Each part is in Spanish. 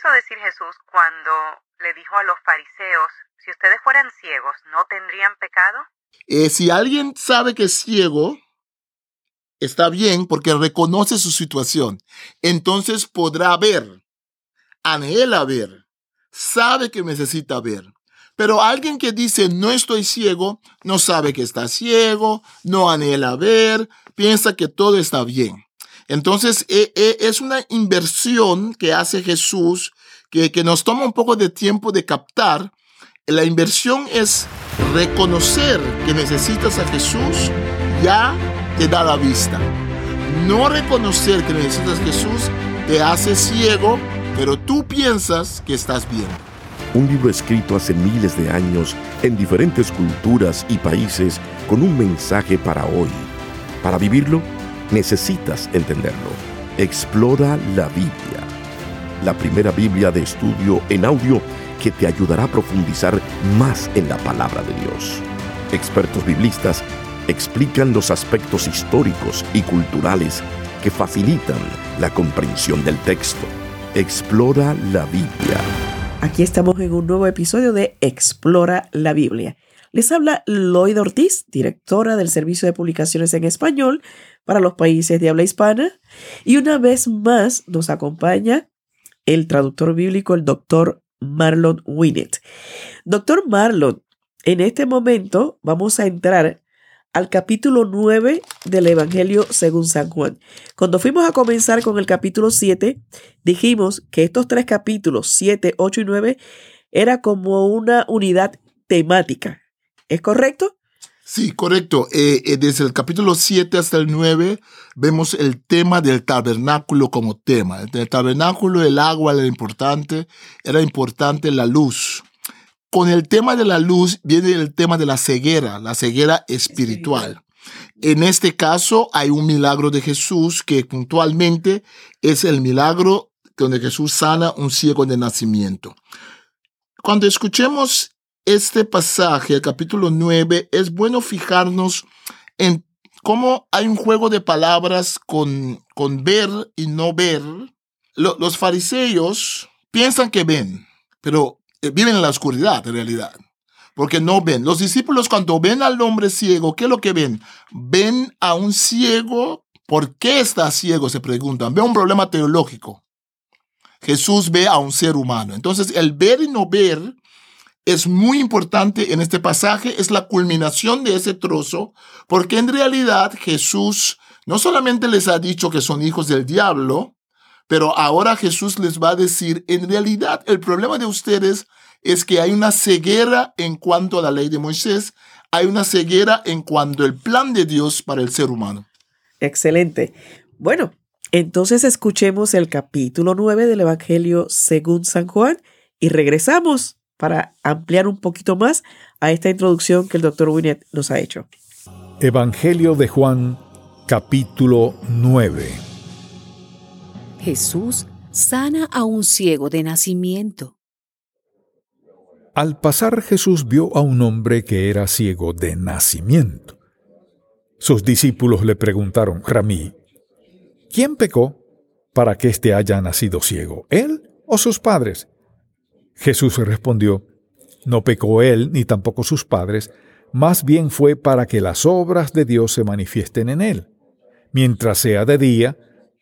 quiso decir Jesús cuando le dijo a los fariseos, si ustedes fueran ciegos, ¿no tendrían pecado? Eh, si alguien sabe que es ciego, está bien porque reconoce su situación. Entonces podrá ver, anhela ver, sabe que necesita ver. Pero alguien que dice no estoy ciego, no sabe que está ciego, no anhela ver, piensa que todo está bien. Entonces e, e, es una inversión que hace Jesús que, que nos toma un poco de tiempo de captar. La inversión es reconocer que necesitas a Jesús, ya te da la vista. No reconocer que necesitas a Jesús te hace ciego, pero tú piensas que estás bien. Un libro escrito hace miles de años en diferentes culturas y países con un mensaje para hoy. Para vivirlo, necesitas entenderlo. Explora la Biblia, la primera Biblia de estudio en audio que te ayudará a profundizar más en la palabra de Dios. Expertos biblistas explican los aspectos históricos y culturales que facilitan la comprensión del texto. Explora la Biblia. Aquí estamos en un nuevo episodio de Explora la Biblia. Les habla Lloyd Ortiz, directora del Servicio de Publicaciones en Español para los países de habla hispana. Y una vez más nos acompaña el traductor bíblico, el doctor Marlon Winnet. Doctor Marlon, en este momento vamos a entrar al capítulo 9 del Evangelio según San Juan. Cuando fuimos a comenzar con el capítulo 7, dijimos que estos tres capítulos, 7, 8 y 9, era como una unidad temática. ¿Es correcto? Sí, correcto. Eh, eh, desde el capítulo 7 hasta el 9 vemos el tema del tabernáculo como tema. El tabernáculo, el agua era importante, era importante la luz. Con el tema de la luz viene el tema de la ceguera, la ceguera espiritual. En este caso hay un milagro de Jesús que puntualmente es el milagro donde Jesús sana un ciego de nacimiento. Cuando escuchemos este pasaje, el capítulo 9, es bueno fijarnos en cómo hay un juego de palabras con, con ver y no ver. los fariseos piensan que ven, pero eh, viven en la oscuridad en realidad, porque no ven. Los discípulos cuando ven al hombre ciego, ¿qué es lo que ven? Ven a un ciego. ¿Por qué está ciego? Se preguntan. Ve un problema teológico. Jesús ve a un ser humano. Entonces, el ver y no ver es muy importante en este pasaje, es la culminación de ese trozo, porque en realidad Jesús no solamente les ha dicho que son hijos del diablo, pero ahora Jesús les va a decir, en realidad el problema de ustedes es que hay una ceguera en cuanto a la ley de Moisés, hay una ceguera en cuanto al plan de Dios para el ser humano. Excelente. Bueno, entonces escuchemos el capítulo 9 del Evangelio según San Juan y regresamos para ampliar un poquito más a esta introducción que el doctor Winnet nos ha hecho. Evangelio de Juan, capítulo 9. Jesús sana a un ciego de nacimiento. Al pasar Jesús vio a un hombre que era ciego de nacimiento. Sus discípulos le preguntaron, Ramí, ¿quién pecó para que éste haya nacido ciego, él o sus padres? Jesús respondió, No pecó él ni tampoco sus padres, más bien fue para que las obras de Dios se manifiesten en él. Mientras sea de día,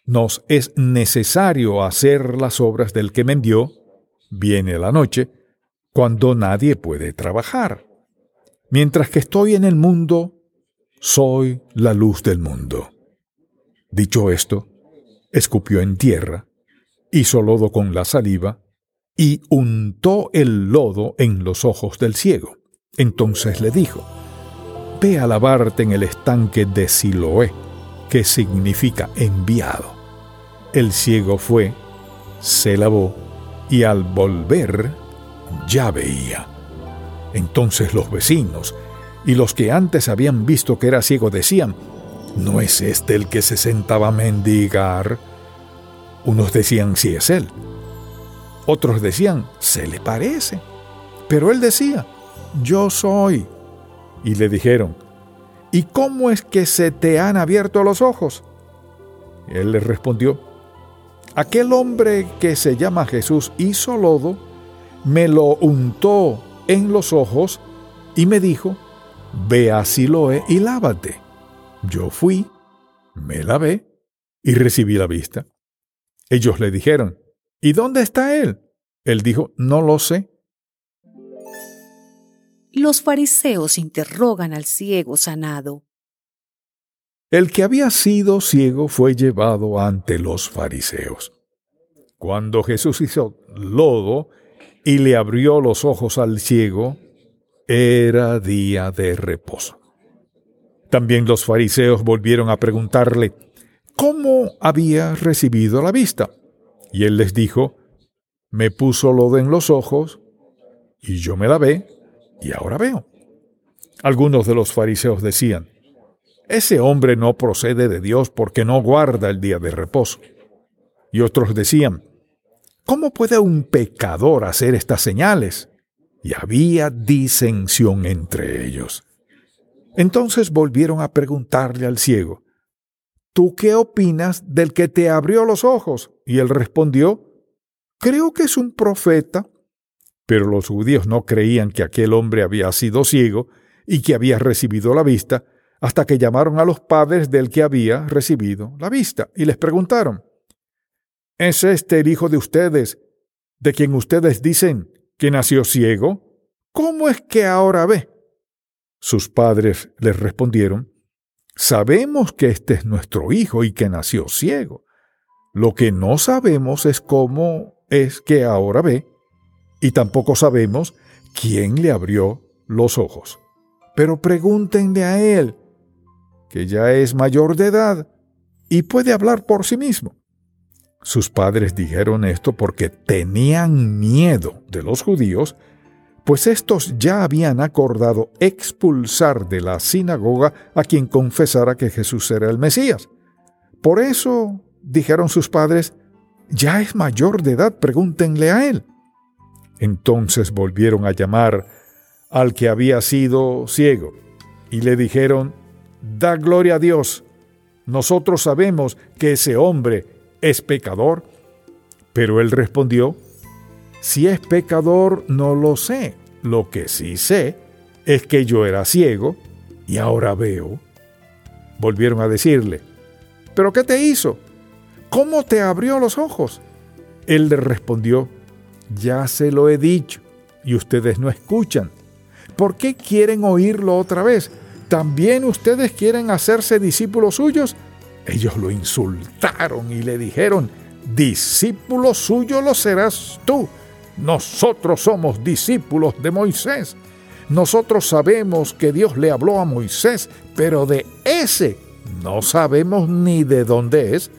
nos es necesario hacer las obras del que me envió, viene la noche, cuando nadie puede trabajar. Mientras que estoy en el mundo, soy la luz del mundo. Dicho esto, escupió en tierra, hizo lodo con la saliva, y untó el lodo en los ojos del ciego. Entonces le dijo, Ve a lavarte en el estanque de Siloé, que significa enviado. El ciego fue, se lavó, y al volver ya veía. Entonces los vecinos y los que antes habían visto que era ciego decían, ¿no es este el que se sentaba a mendigar? Unos decían, sí es él. Otros decían, se le parece. Pero él decía, yo soy. Y le dijeron, ¿y cómo es que se te han abierto los ojos? Él les respondió, aquel hombre que se llama Jesús hizo lodo, me lo untó en los ojos y me dijo, ve a Siloé y lávate. Yo fui, me lavé y recibí la vista. Ellos le dijeron, ¿y dónde está él? Él dijo, no lo sé. Los fariseos interrogan al ciego sanado. El que había sido ciego fue llevado ante los fariseos. Cuando Jesús hizo lodo y le abrió los ojos al ciego, era día de reposo. También los fariseos volvieron a preguntarle cómo había recibido la vista. Y él les dijo, me puso lodo en los ojos, y yo me lavé, y ahora veo. Algunos de los fariseos decían, ese hombre no procede de Dios porque no guarda el día de reposo. Y otros decían, ¿cómo puede un pecador hacer estas señales? Y había disensión entre ellos. Entonces volvieron a preguntarle al ciego, ¿tú qué opinas del que te abrió los ojos? Y él respondió, creo que es un profeta. Pero los judíos no creían que aquel hombre había sido ciego y que había recibido la vista, hasta que llamaron a los padres del que había recibido la vista y les preguntaron, ¿Es este el hijo de ustedes, de quien ustedes dicen que nació ciego? ¿Cómo es que ahora ve? Sus padres les respondieron, Sabemos que este es nuestro hijo y que nació ciego. Lo que no sabemos es cómo es que ahora ve, y tampoco sabemos quién le abrió los ojos. Pero pregúntenle a él, que ya es mayor de edad y puede hablar por sí mismo. Sus padres dijeron esto porque tenían miedo de los judíos, pues estos ya habían acordado expulsar de la sinagoga a quien confesara que Jesús era el Mesías. Por eso, dijeron sus padres, ya es mayor de edad, pregúntenle a él. Entonces volvieron a llamar al que había sido ciego y le dijeron, da gloria a Dios. Nosotros sabemos que ese hombre es pecador. Pero él respondió, si es pecador no lo sé. Lo que sí sé es que yo era ciego y ahora veo. Volvieron a decirle, ¿pero qué te hizo? ¿Cómo te abrió los ojos? Él le respondió, ya se lo he dicho y ustedes no escuchan. ¿Por qué quieren oírlo otra vez? ¿También ustedes quieren hacerse discípulos suyos? Ellos lo insultaron y le dijeron, discípulo suyo lo serás tú. Nosotros somos discípulos de Moisés. Nosotros sabemos que Dios le habló a Moisés, pero de ese no sabemos ni de dónde es.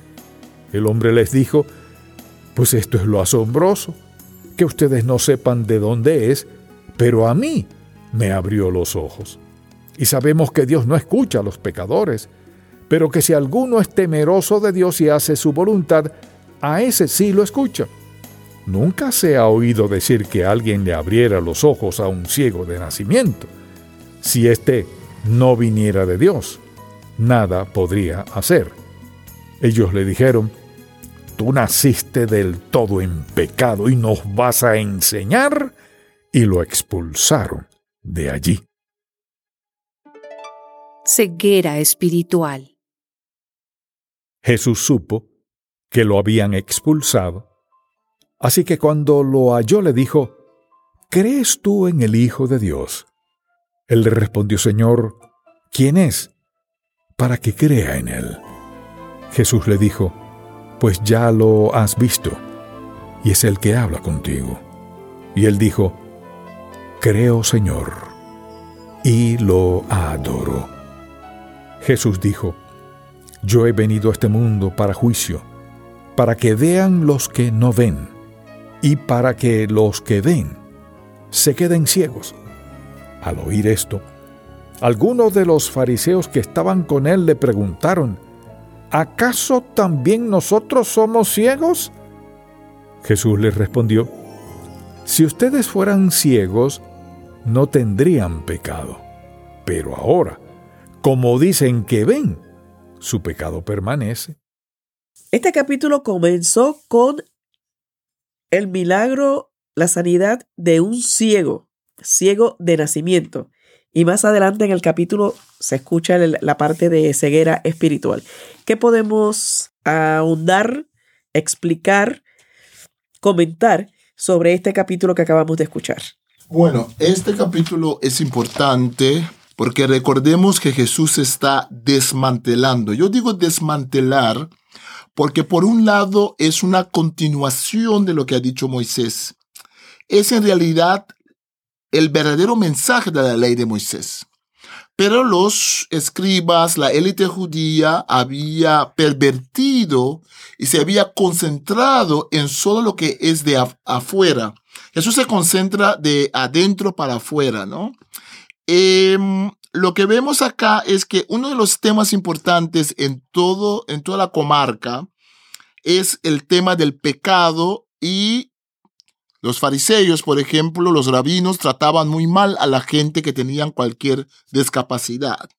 El hombre les dijo, pues esto es lo asombroso, que ustedes no sepan de dónde es, pero a mí me abrió los ojos. Y sabemos que Dios no escucha a los pecadores, pero que si alguno es temeroso de Dios y hace su voluntad, a ese sí lo escucha. Nunca se ha oído decir que alguien le abriera los ojos a un ciego de nacimiento. Si éste no viniera de Dios, nada podría hacer. Ellos le dijeron, tú naciste del todo en pecado y nos vas a enseñar, y lo expulsaron de allí ceguera espiritual. Jesús supo que lo habían expulsado, así que cuando lo halló le dijo, ¿Crees tú en el Hijo de Dios? Él le respondió, Señor, ¿quién es? Para que crea en él. Jesús le dijo, Pues ya lo has visto, y es el que habla contigo. Y él dijo, Creo, Señor, y lo adoro. Jesús dijo, Yo he venido a este mundo para juicio, para que vean los que no ven, y para que los que ven se queden ciegos. Al oír esto, algunos de los fariseos que estaban con él le preguntaron, ¿acaso también nosotros somos ciegos? Jesús les respondió, Si ustedes fueran ciegos, no tendrían pecado, pero ahora, como dicen que ven, su pecado permanece. Este capítulo comenzó con el milagro, la sanidad de un ciego, ciego de nacimiento. Y más adelante en el capítulo se escucha la parte de ceguera espiritual. ¿Qué podemos ahondar, explicar, comentar sobre este capítulo que acabamos de escuchar? Bueno, este capítulo es importante porque recordemos que Jesús está desmantelando. Yo digo desmantelar porque por un lado es una continuación de lo que ha dicho Moisés. Es en realidad el verdadero mensaje de la ley de Moisés. Pero los escribas, la élite judía, había pervertido y se había concentrado en solo lo que es de afuera. Jesús se concentra de adentro para afuera, ¿no? Em, lo que vemos acá es que uno de los temas importantes en todo, en toda la comarca, es el tema del pecado y los fariseos, por ejemplo, los rabinos trataban muy mal a la gente que tenían cualquier discapacidad.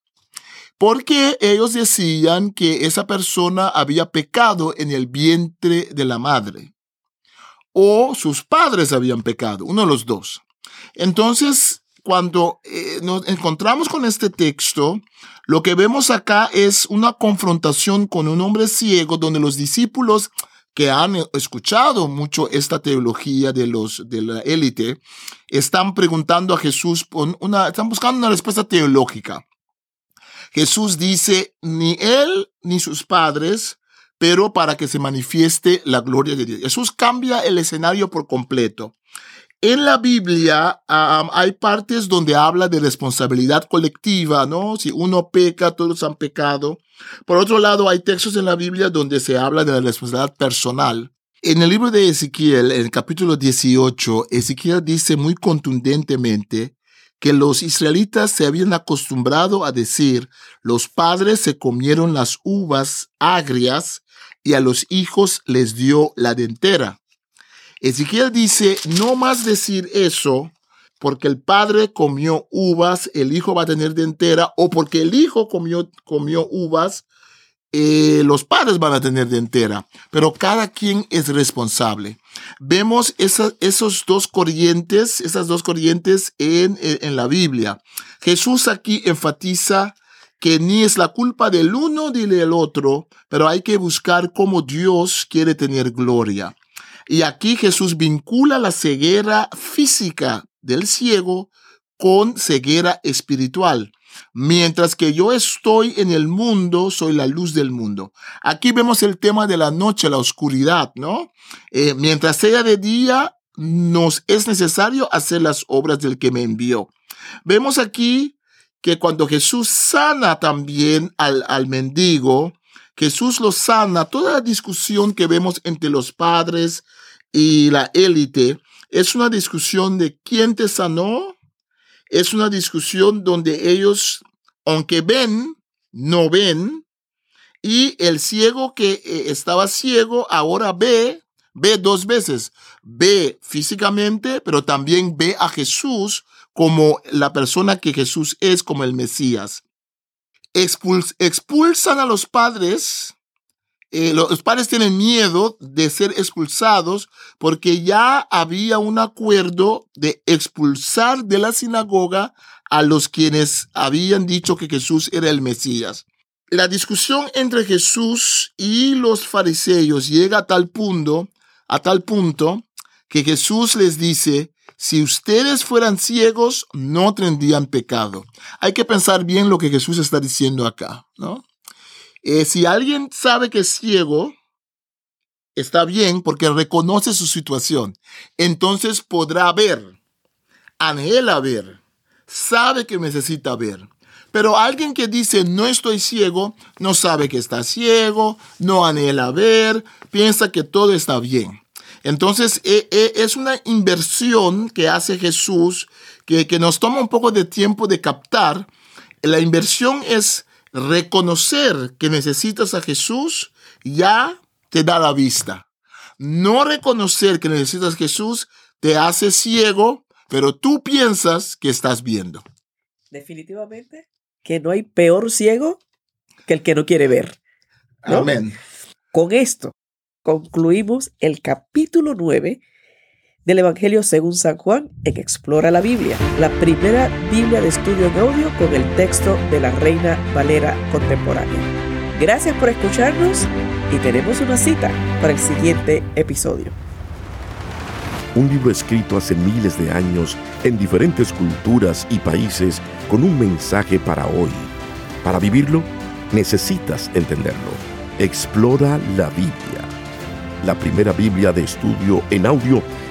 Porque ellos decían que esa persona había pecado en el vientre de la madre. O sus padres habían pecado, uno de los dos. Entonces, cuando eh, nos encontramos con este texto, lo que vemos acá es una confrontación con un hombre ciego donde los discípulos que han escuchado mucho esta teología de los de la élite están preguntando a Jesús una están buscando una respuesta teológica. Jesús dice, ni él ni sus padres, pero para que se manifieste la gloria de Dios. Jesús cambia el escenario por completo. En la Biblia hay partes donde habla de responsabilidad colectiva, ¿no? Si uno peca, todos han pecado. Por otro lado, hay textos en la Biblia donde se habla de la responsabilidad personal. En el libro de Ezequiel, en el capítulo 18, Ezequiel dice muy contundentemente que los israelitas se habían acostumbrado a decir, los padres se comieron las uvas agrias y a los hijos les dio la dentera. Ezequiel dice, no más decir eso, porque el padre comió uvas, el hijo va a tener dentera, o porque el hijo comió, comió uvas, eh, los padres van a tener dentera. Pero cada quien es responsable. Vemos esos dos corrientes, esas dos corrientes en, en la Biblia. Jesús aquí enfatiza que ni es la culpa del uno ni del otro, pero hay que buscar cómo Dios quiere tener gloria. Y aquí Jesús vincula la ceguera física del ciego con ceguera espiritual. Mientras que yo estoy en el mundo, soy la luz del mundo. Aquí vemos el tema de la noche, la oscuridad, ¿no? Eh, mientras sea de día, nos es necesario hacer las obras del que me envió. Vemos aquí que cuando Jesús sana también al, al mendigo, Jesús lo sana. Toda la discusión que vemos entre los padres, y la élite, es una discusión de quién te sanó, es una discusión donde ellos, aunque ven, no ven, y el ciego que eh, estaba ciego ahora ve, ve dos veces, ve físicamente, pero también ve a Jesús como la persona que Jesús es, como el Mesías. expulsan a los padres eh, los padres tienen miedo de ser expulsados porque ya había un acuerdo de expulsar de la sinagoga a los quienes habían dicho que Jesús era el Mesías. La discusión entre Jesús y los fariseos llega a tal punto, a tal punto que Jesús les dice, si ustedes fueran ciegos, no tendrían pecado. Hay que pensar bien lo que Jesús está diciendo acá, ¿no? Eh, si alguien sabe que es ciego, está bien porque reconoce su situación. Entonces podrá ver, anhela ver, sabe que necesita ver. Pero alguien que dice no estoy ciego, no sabe que está ciego, no anhela ver, piensa que todo está bien. Entonces e, e, es una inversión que hace Jesús que, que nos toma un poco de tiempo de captar. La inversión es reconocer que necesitas a Jesús ya te da la vista. No reconocer que necesitas a Jesús te hace ciego, pero tú piensas que estás viendo. Definitivamente que no hay peor ciego que el que no quiere ver. Amén. Con esto concluimos el capítulo 9 del Evangelio según San Juan en Explora la Biblia, la primera Biblia de estudio en audio con el texto de la Reina Valera contemporánea. Gracias por escucharnos y tenemos una cita para el siguiente episodio. Un libro escrito hace miles de años en diferentes culturas y países con un mensaje para hoy. Para vivirlo, necesitas entenderlo. Explora la Biblia, la primera Biblia de estudio en audio